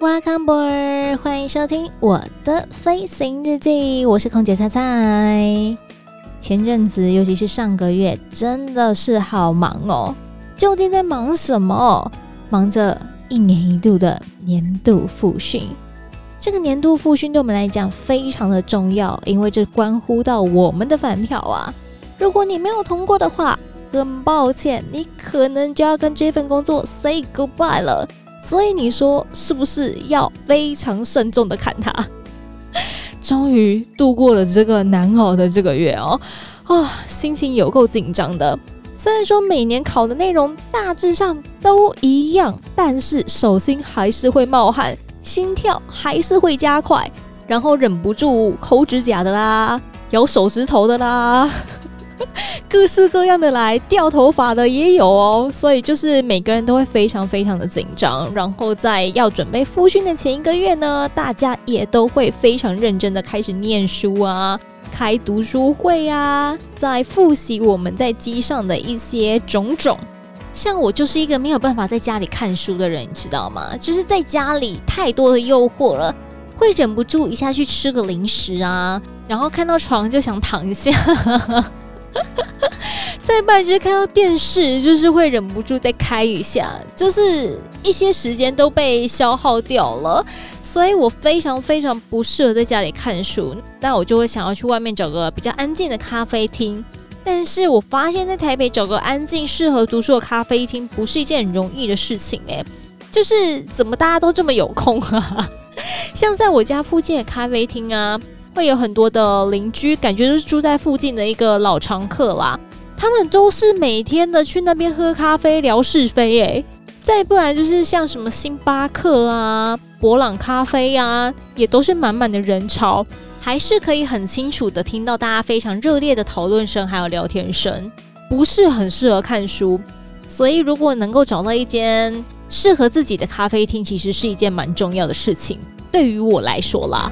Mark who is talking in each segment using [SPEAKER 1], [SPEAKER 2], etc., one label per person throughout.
[SPEAKER 1] Welcome boy！欢迎收听我的飞行日记，我是空姐菜菜。前阵子，尤其是上个月，真的是好忙哦。究竟在忙什么？忙着一年一度的年度复训。这个年度复训对我们来讲非常的重要，因为这关乎到我们的返票啊。如果你没有通过的话，很抱歉，你可能就要跟这份工作 say goodbye 了。所以你说是不是要非常慎重的看它？终于度过了这个难熬的这个月哦，啊、心情有够紧张的。虽然说每年考的内容大致上都一样，但是手心还是会冒汗，心跳还是会加快，然后忍不住抠指甲的啦，咬手指头的啦。各式各样的来掉头发的也有哦，所以就是每个人都会非常非常的紧张。然后在要准备复训的前一个月呢，大家也都会非常认真的开始念书啊，开读书会啊，在复习我们在机上的一些种种。像我就是一个没有办法在家里看书的人，你知道吗？就是在家里太多的诱惑了，会忍不住一下去吃个零食啊，然后看到床就想躺一下。在半夜看到电视，就是会忍不住再开一下，就是一些时间都被消耗掉了，所以我非常非常不适合在家里看书，那我就会想要去外面找个比较安静的咖啡厅。但是我发现，在台北找个安静、适合读书的咖啡厅，不是一件很容易的事情诶，就是怎么大家都这么有空啊？像在我家附近的咖啡厅啊。会有很多的邻居，感觉就是住在附近的一个老常客啦。他们都是每天的去那边喝咖啡聊是非，诶，再不然就是像什么星巴克啊、伯朗咖啡啊，也都是满满的人潮，还是可以很清楚的听到大家非常热烈的讨论声，还有聊天声，不是很适合看书。所以，如果能够找到一间适合自己的咖啡厅，其实是一件蛮重要的事情。对于我来说啦。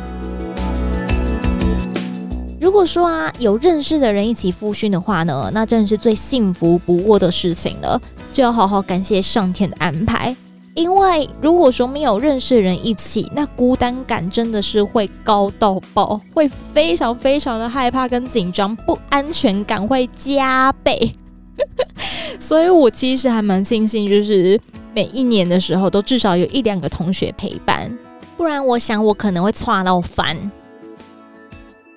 [SPEAKER 1] 如果说啊，有认识的人一起复训的话呢，那真的是最幸福不过的事情了，就要好好感谢上天的安排。因为如果说没有认识的人一起，那孤单感真的是会高到爆，会非常非常的害怕跟紧张，不安全感会加倍。所以我其实还蛮庆幸，就是每一年的时候都至少有一两个同学陪伴，不然我想我可能会剉到翻。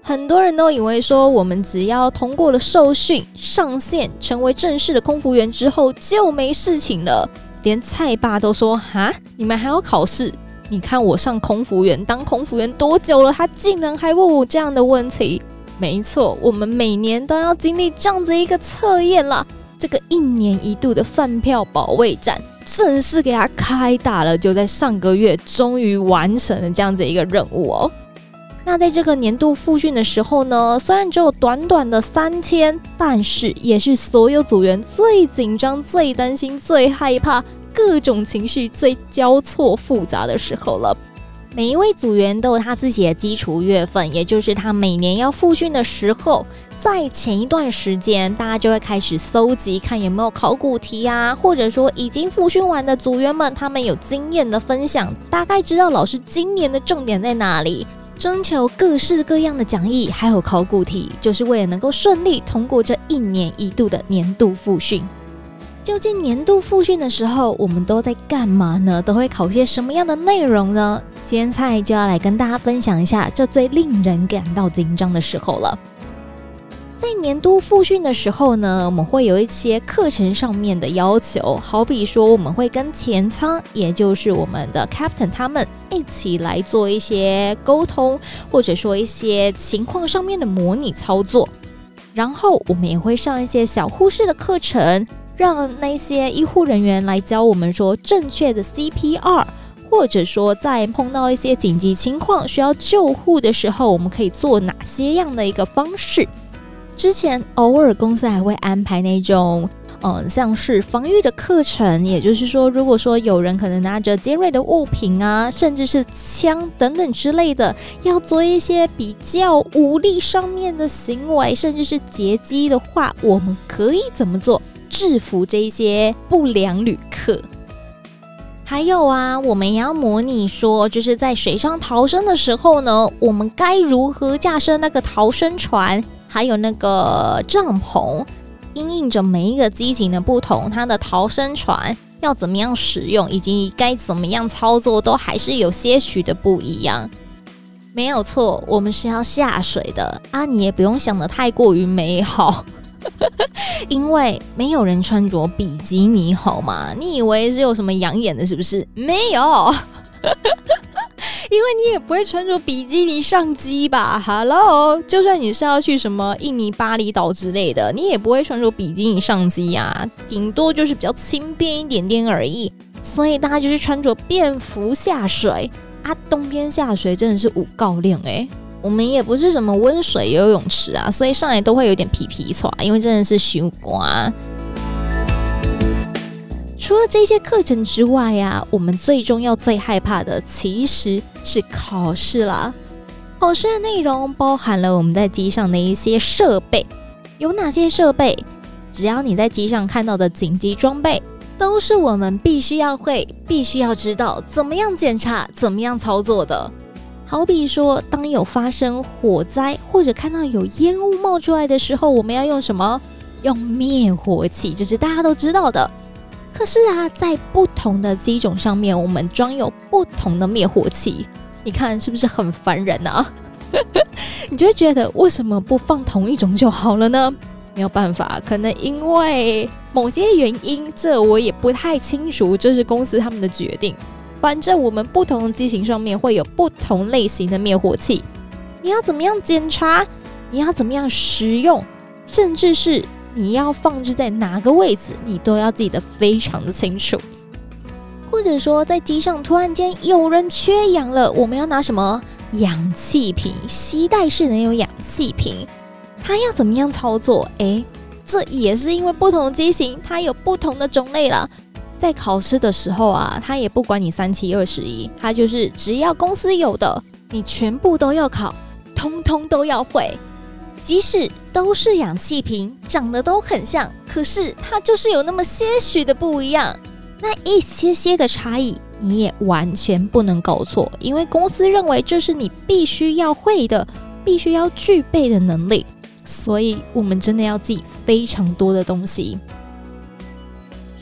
[SPEAKER 1] 很多人都以为说，我们只要通过了受训、上线，成为正式的空服员之后就没事情了。连菜爸都说：“哈，你们还要考试？你看我上空服员当空服员多久了？他竟然还问我这样的问题。”没错，我们每年都要经历这样子一个测验了。这个一年一度的饭票保卫战正式给他开打了，就在上个月，终于完成了这样子一个任务哦。那在这个年度复训的时候呢，虽然只有短短的三天，但是也是所有组员最紧张、最担心、最害怕、各种情绪最交错复杂的时候了。每一位组员都有他自己的基础月份，也就是他每年要复训的时候，在前一段时间，大家就会开始搜集，看有没有考古题啊，或者说已经复训完的组员们，他们有经验的分享，大概知道老师今年的重点在哪里。征求各式各样的讲义，还有考古题，就是为了能够顺利通过这一年一度的年度复训。究竟年度复训的时候，我们都在干嘛呢？都会考些什么样的内容呢？今天菜就要来跟大家分享一下这最令人感到紧张的时候了。在年度复训的时候呢，我们会有一些课程上面的要求，好比说我们会跟前舱，也就是我们的 captain 他们一起来做一些沟通，或者说一些情况上面的模拟操作。然后我们也会上一些小护士的课程，让那些医护人员来教我们说正确的 CPR，或者说在碰到一些紧急情况需要救护的时候，我们可以做哪些样的一个方式。之前偶尔公司还会安排那种。嗯，像是防御的课程，也就是说，如果说有人可能拿着尖锐的物品啊，甚至是枪等等之类的，要做一些比较武力上面的行为，甚至是劫机的话，我们可以怎么做制服这些不良旅客？还有啊，我们也要模拟说，就是在水上逃生的时候呢，我们该如何驾驶那个逃生船，还有那个帐篷。因应着每一个机型的不同，它的逃生船要怎么样使用，以及该怎么样操作，都还是有些许的不一样。没有错，我们是要下水的啊！你也不用想得太过于美好，因为没有人穿着比基尼，好吗？你以为是有什么养眼的，是不是？没有。因为你也不会穿着比基尼上机吧？Hello，就算你是要去什么印尼巴厘岛之类的，你也不会穿着比基尼上机呀，顶多就是比较轻便一点点而已。所以大家就是穿着便服下水啊，冬天下水真的是五告令哎。我们也不是什么温水游泳池啊，所以上来都会有点皮皮剉，因为真的是羞刮。除了这些课程之外呀，我们最重要、最害怕的其实是考试啦。考试的内容包含了我们在机上的一些设备，有哪些设备？只要你在机上看到的紧急装备，都是我们必须要会、必须要知道怎么样检查、怎么样操作的。好比说，当有发生火灾或者看到有烟雾冒出来的时候，我们要用什么？用灭火器，这是大家都知道的。可是啊，在不同的机种上面，我们装有不同的灭火器，你看是不是很烦人啊？你就会觉得为什么不放同一种就好了呢？没有办法，可能因为某些原因，这我也不太清楚，这是公司他们的决定。反正我们不同的机型上面会有不同类型的灭火器，你要怎么样检查？你要怎么样使用？甚至是。你要放置在哪个位置，你都要记得非常的清楚。或者说，在机上突然间有人缺氧了，我们要拿什么氧气瓶？携带式能有氧气瓶，它要怎么样操作？诶，这也是因为不同的机型，它有不同的种类了。在考试的时候啊，它也不管你三七二十一，它就是只要公司有的，你全部都要考，通通都要会。即使都是氧气瓶，长得都很像，可是它就是有那么些许的不一样，那一些些的差异，你也完全不能搞错，因为公司认为这是你必须要会的、必须要具备的能力，所以我们真的要记非常多的东西。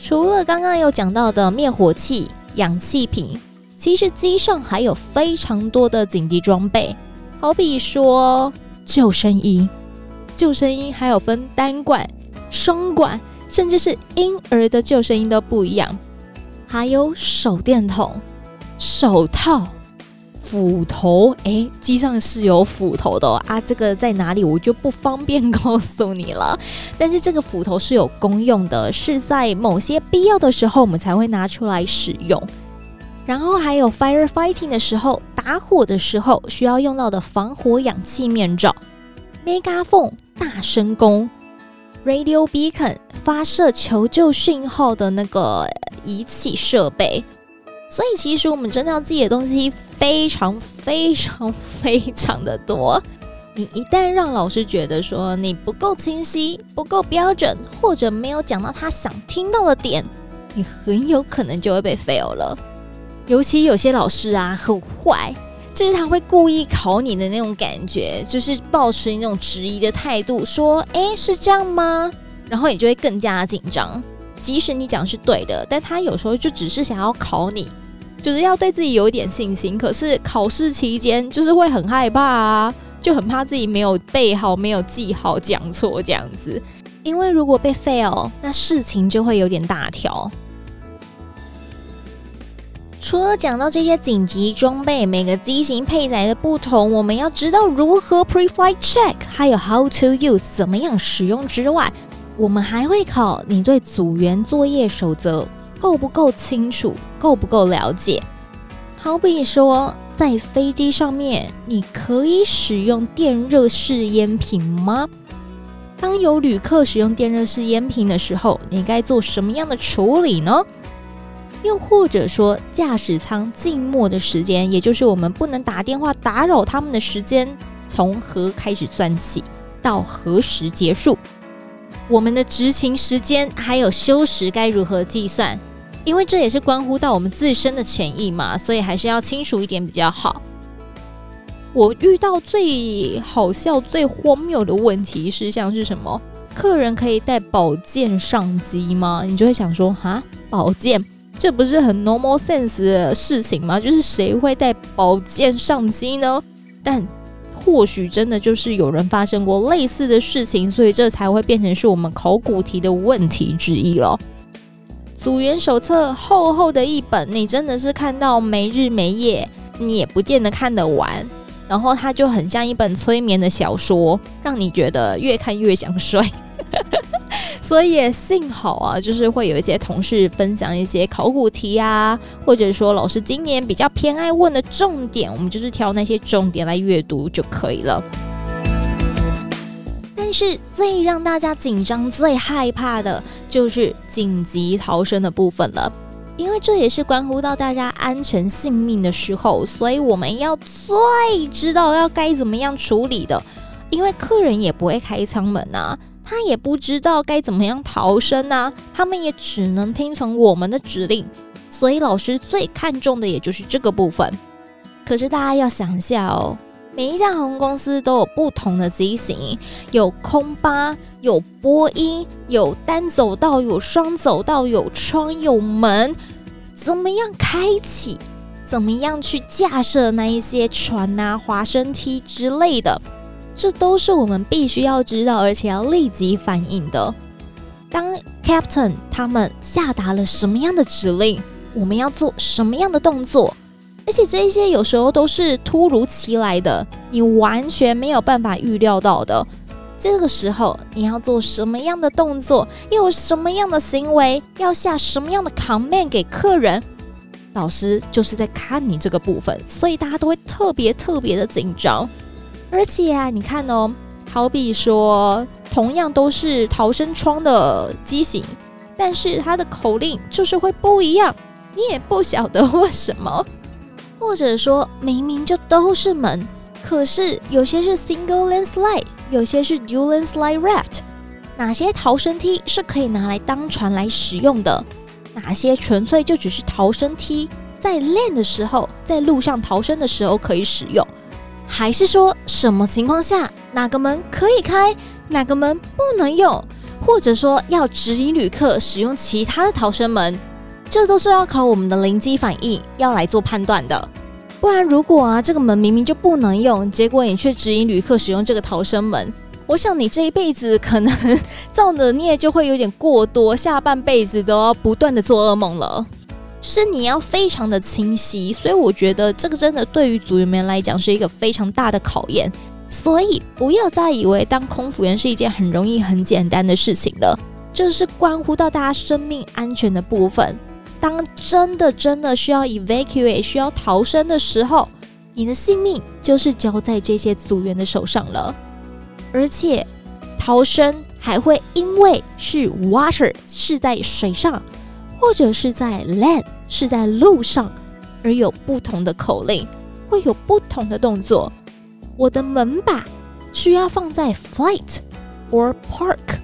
[SPEAKER 1] 除了刚刚有讲到的灭火器、氧气瓶，其实机上还有非常多的紧急装备，好比说。救生衣，救生衣还有分单管、双管，甚至是婴儿的救生衣都不一样。还有手电筒、手套、斧头。诶，机上是有斧头的哦，啊，这个在哪里我就不方便告诉你了。但是这个斧头是有功用的，是在某些必要的时候我们才会拿出来使用。然后还有 firefighting 的时候，打火的时候需要用到的防火氧气面罩，megaphone 大声公，radio beacon 发射求救讯号的那个仪器设备。所以其实我们真的要记的东西非常非常非常的多。你一旦让老师觉得说你不够清晰、不够标准，或者没有讲到他想听到的点，你很有可能就会被 fail 了。尤其有些老师啊，很坏，就是他会故意考你的那种感觉，就是抱持那种质疑的态度，说：“诶，是这样吗？”然后你就会更加紧张。即使你讲是对的，但他有时候就只是想要考你，就是要对自己有一点信心。可是考试期间就是会很害怕啊，就很怕自己没有背好、没有记好、讲错这样子。因为如果被 fail，那事情就会有点大条。除了讲到这些紧急装备，每个机型配载的不同，我们要知道如何 pre-flight check，还有 how to use 怎么样使用之外，我们还会考你对组员作业守则够不够清楚，够不够了解。好比说，在飞机上面，你可以使用电热式烟瓶吗？当有旅客使用电热式烟瓶的时候，你该做什么样的处理呢？又或者说，驾驶舱静默的时间，也就是我们不能打电话打扰他们的时间，从何开始算起，到何时结束？我们的执勤时间还有休时该如何计算？因为这也是关乎到我们自身的权益嘛，所以还是要清楚一点比较好。我遇到最好笑、最荒谬的问题是，像是什么？客人可以带宝剑上机吗？你就会想说，哈，宝剑，这不是很 normal sense 的事情吗？就是谁会带宝剑上机呢？但或许真的就是有人发生过类似的事情，所以这才会变成是我们考古题的问题之一了。组员手册厚厚的一本，你真的是看到没日没夜，你也不见得看得完。然后它就很像一本催眠的小说，让你觉得越看越想睡。所以也幸好啊，就是会有一些同事分享一些考古题啊，或者说老师今年比较偏爱问的重点，我们就是挑那些重点来阅读就可以了。但是最让大家紧张、最害怕的就是紧急逃生的部分了，因为这也是关乎到大家安全性命的时候，所以我们要最知道要该怎么样处理的，因为客人也不会开舱门啊。他也不知道该怎么样逃生啊，他们也只能听从我们的指令，所以老师最看重的也就是这个部分。可是大家要想一下哦，每一家航空公司都有不同的机型，有空巴，有波音，有单走道，有双走道，有窗，有门，怎么样开启？怎么样去架设那一些船啊、滑升梯之类的？这都是我们必须要知道，而且要立即反应的。当 Captain 他们下达了什么样的指令，我们要做什么样的动作，而且这一些有时候都是突如其来的，你完全没有办法预料到的。这个时候你要做什么样的动作，又有什么样的行为，要下什么样的 command 给客人，老师就是在看你这个部分，所以大家都会特别特别的紧张。而且啊，你看哦，好比说，同样都是逃生窗的机型，但是它的口令就是会不一样，你也不晓得为什么。或者说，明明就都是门，可是有些是 single lane slide，有些是 dual lane slide raft。哪些逃生梯是可以拿来当船来使用的？哪些纯粹就只是逃生梯，在 land 的时候，在路上逃生的时候可以使用？还是说什么情况下哪个门可以开，哪个门不能用，或者说要指引旅客使用其他的逃生门，这都是要靠我们的灵机反应要来做判断的。不然，如果啊这个门明明就不能用，结果你却指引旅客使用这个逃生门，我想你这一辈子可能造的孽就会有点过多，下半辈子都要不断的做噩梦了。就是你要非常的清晰，所以我觉得这个真的对于组员们来讲是一个非常大的考验。所以不要再以为当空服员是一件很容易、很简单的事情了，这是关乎到大家生命安全的部分。当真的真的需要 evacuate、需要逃生的时候，你的性命就是交在这些组员的手上了。而且逃生还会因为是 water 是在水上。或者是在 land 是在路上，而有不同的口令，会有不同的动作。我的门把需要放在 flight or park，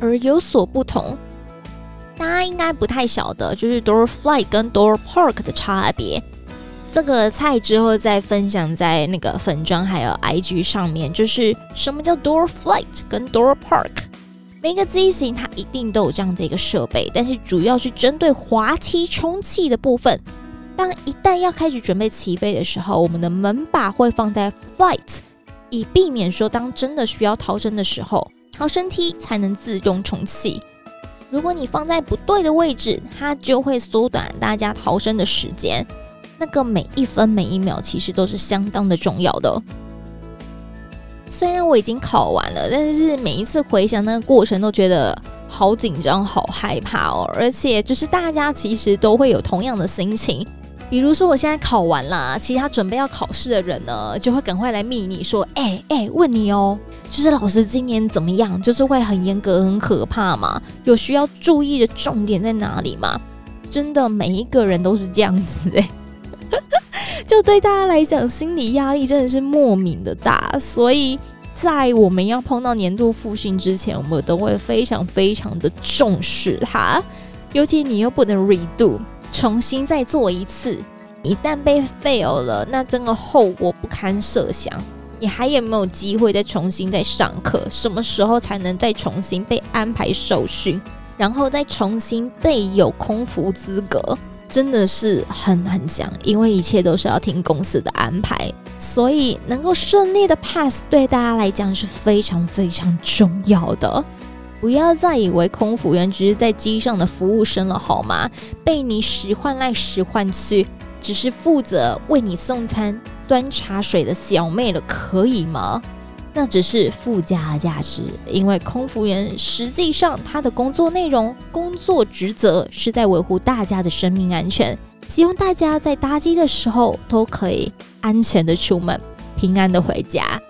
[SPEAKER 1] 而有所不同。大家应该不太晓得，就是 door flight 跟 door park 的差别。这个菜之后再分享在那个粉专还有 IG 上面，就是什么叫 door flight 跟 door park。每个机型它一定都有这样的一个设备，但是主要是针对滑梯充气的部分。当一旦要开始准备起飞的时候，我们的门把会放在 flight，以避免说当真的需要逃生的时候，逃生梯才能自动充气。如果你放在不对的位置，它就会缩短大家逃生的时间。那个每一分每一秒其实都是相当的重要的。虽然我已经考完了，但是每一次回想那个过程，都觉得好紧张、好害怕哦。而且就是大家其实都会有同样的心情。比如说我现在考完了，其他准备要考试的人呢，就会赶快来密你说：“哎、哎、问你哦，就是老师今年怎么样？就是会很严格、很可怕吗？有需要注意的重点在哪里吗？”真的，每一个人都是这样子哎。就对大家来讲，心理压力真的是莫名的大，所以在我们要碰到年度复训之前，我们都会非常非常的重视它。尤其你又不能 redo，重新再做一次，一旦被 fail 了，那真的后果不堪设想。你还有没有机会再重新再上课？什么时候才能再重新被安排受训，然后再重新被有空服资格？真的是很难讲，因为一切都是要听公司的安排，所以能够顺利的 pass 对大家来讲是非常非常重要的。不要再以为空服员只是在机上的服务生了，好吗？被你使唤来使唤去，只是负责为你送餐、端茶水的小妹了，可以吗？那只是附加价值，因为空服员实际上他的工作内容、工作职责是在维护大家的生命安全。希望大家在搭机的时候都可以安全的出门，平安的回家。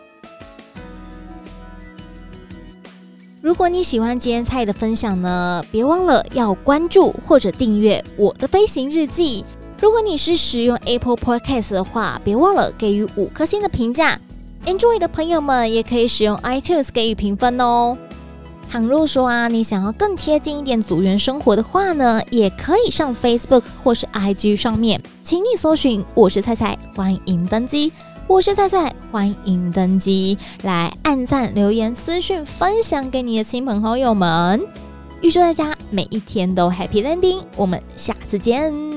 [SPEAKER 1] 如果你喜欢今天菜的分享呢，别忘了要关注或者订阅我的飞行日记。如果你是使用 Apple Podcast 的话，别忘了给予五颗星的评价。Enjoy 的朋友们也可以使用 iTunes 给予评分哦。倘若说啊，你想要更贴近一点组员生活的话呢，也可以上 Facebook 或是 IG 上面，请你搜寻“我是菜菜”，欢迎登机。我是菜菜，欢迎登机，来按赞、留言、私讯、分享给你的亲朋好友们。预祝大家每一天都 Happy Landing，我们下次见。